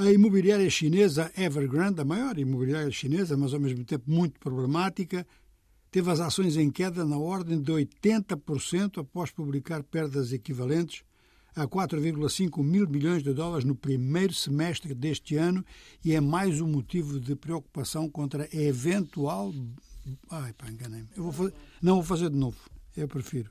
A imobiliária chinesa Evergrande, a maior imobiliária chinesa, mas ao mesmo tempo muito problemática, teve as ações em queda na ordem de 80% após publicar perdas equivalentes a 4,5 mil milhões de dólares no primeiro semestre deste ano e é mais um motivo de preocupação contra a eventual. Ai, pá, enganei-me. Eu vou fazer... Não vou fazer de novo. Eu prefiro.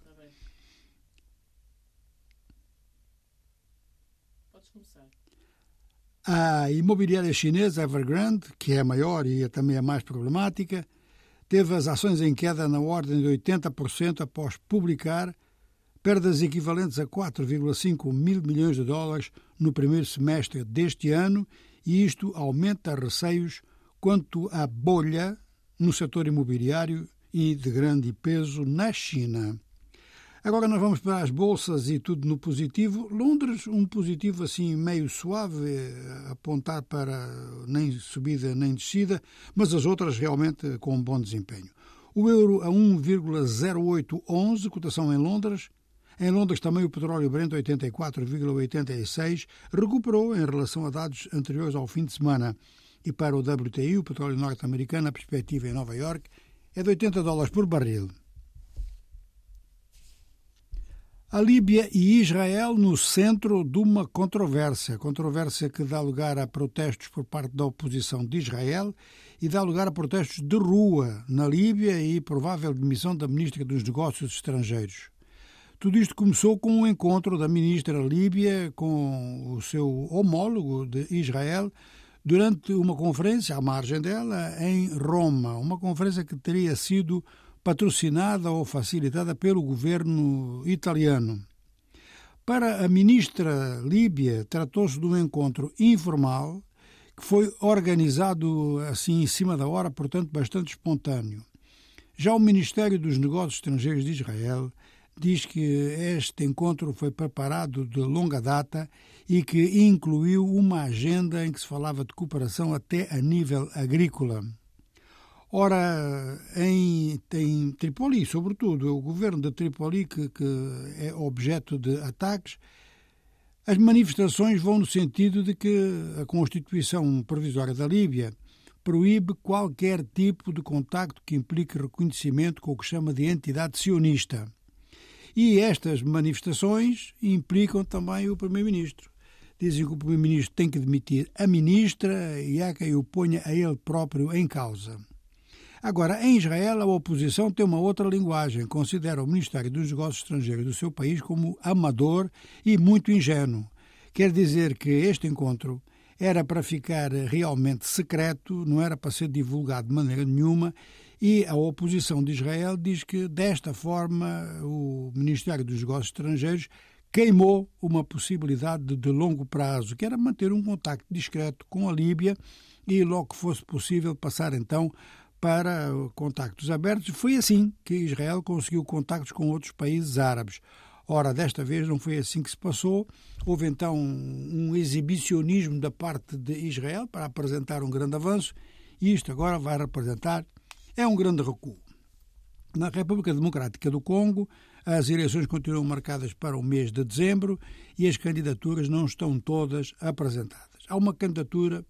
A imobiliária chinesa Evergrande, que é a maior e também a mais problemática, teve as ações em queda na ordem de 80% após publicar perdas equivalentes a 4,5 mil milhões de dólares no primeiro semestre deste ano, e isto aumenta receios quanto à bolha no setor imobiliário e de grande peso na China. Agora nós vamos para as bolsas e tudo no positivo. Londres, um positivo assim meio suave, apontar para nem subida nem descida, mas as outras realmente com um bom desempenho. O euro a 1,0811, cotação em Londres. Em Londres também o petróleo Brent 84,86 recuperou em relação a dados anteriores ao fim de semana. E para o WTI, o petróleo norte-americano, a perspectiva em Nova York é de 80 dólares por barril. A Líbia e Israel no centro de uma controvérsia, controvérsia que dá lugar a protestos por parte da oposição de Israel e dá lugar a protestos de rua na Líbia e provável demissão da ministra dos Negócios Estrangeiros. Tudo isto começou com um encontro da ministra Líbia com o seu homólogo de Israel durante uma conferência à margem dela em Roma, uma conferência que teria sido patrocinada ou facilitada pelo governo italiano. Para a ministra Líbia, tratou-se de um encontro informal que foi organizado assim em cima da hora, portanto bastante espontâneo. Já o Ministério dos Negócios Estrangeiros de Israel diz que este encontro foi preparado de longa data e que incluiu uma agenda em que se falava de cooperação até a nível agrícola. Ora, em, em Tripoli, sobretudo, o governo de Tripoli, que, que é objeto de ataques, as manifestações vão no sentido de que a Constituição Provisória da Líbia proíbe qualquer tipo de contacto que implique reconhecimento com o que chama de entidade sionista. E estas manifestações implicam também o Primeiro-Ministro. Dizem que o Primeiro-Ministro tem que demitir a ministra e há quem o ponha a ele próprio em causa. Agora, em Israel, a oposição tem uma outra linguagem. Considera o Ministério dos Negócios Estrangeiros do seu país como amador e muito ingênuo. Quer dizer que este encontro era para ficar realmente secreto, não era para ser divulgado de maneira nenhuma, e a oposição de Israel diz que, desta forma, o Ministério dos Negócios Estrangeiros queimou uma possibilidade de, longo prazo, que era manter um contacto discreto com a Líbia e, logo que fosse possível, passar então para contactos abertos. Foi assim que Israel conseguiu contactos com outros países árabes. Ora, desta vez não foi assim que se passou. Houve então um exibicionismo da parte de Israel para apresentar um grande avanço e isto agora vai representar é um grande recuo. Na República Democrática do Congo, as eleições continuam marcadas para o mês de dezembro e as candidaturas não estão todas apresentadas. Há uma candidatura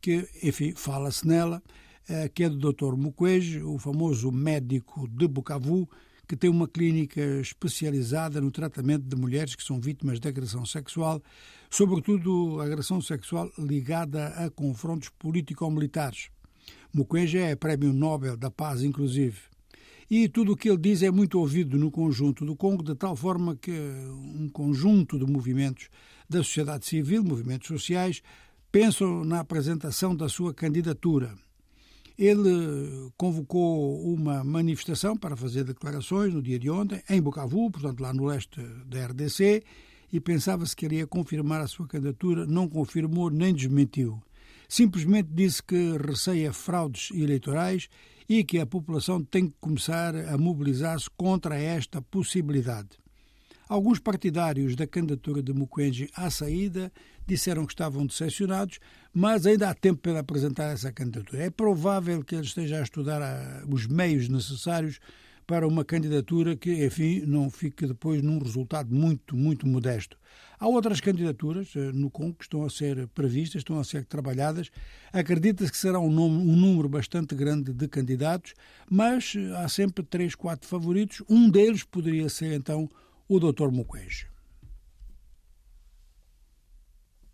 que, enfim, fala-se nela, eh, que é do Dr. Mukwege, o famoso médico de Bukavu, que tem uma clínica especializada no tratamento de mulheres que são vítimas de agressão sexual, sobretudo agressão sexual ligada a confrontos político-militares. Mukwege é Prémio Nobel da Paz, inclusive. E tudo o que ele diz é muito ouvido no conjunto do Congo, de tal forma que um conjunto de movimentos da sociedade civil, movimentos sociais, pensam na apresentação da sua candidatura. Ele convocou uma manifestação para fazer declarações no dia de ontem, em Bukavu, portanto lá no leste da RDC, e pensava-se que iria confirmar a sua candidatura, não confirmou nem desmentiu. Simplesmente disse que receia fraudes eleitorais e que a população tem que começar a mobilizar-se contra esta possibilidade. Alguns partidários da candidatura de Mukwege à saída disseram que estavam decepcionados, mas ainda há tempo para apresentar essa candidatura. É provável que ele esteja a estudar ah, os meios necessários para uma candidatura que, enfim, não fique depois num resultado muito, muito modesto. Há outras candidaturas eh, no CON que estão a ser previstas, estão a ser trabalhadas. Acredita-se que será um, nome, um número bastante grande de candidatos, mas eh, há sempre três, quatro favoritos. Um deles poderia ser, então, o Dr. Mukwege.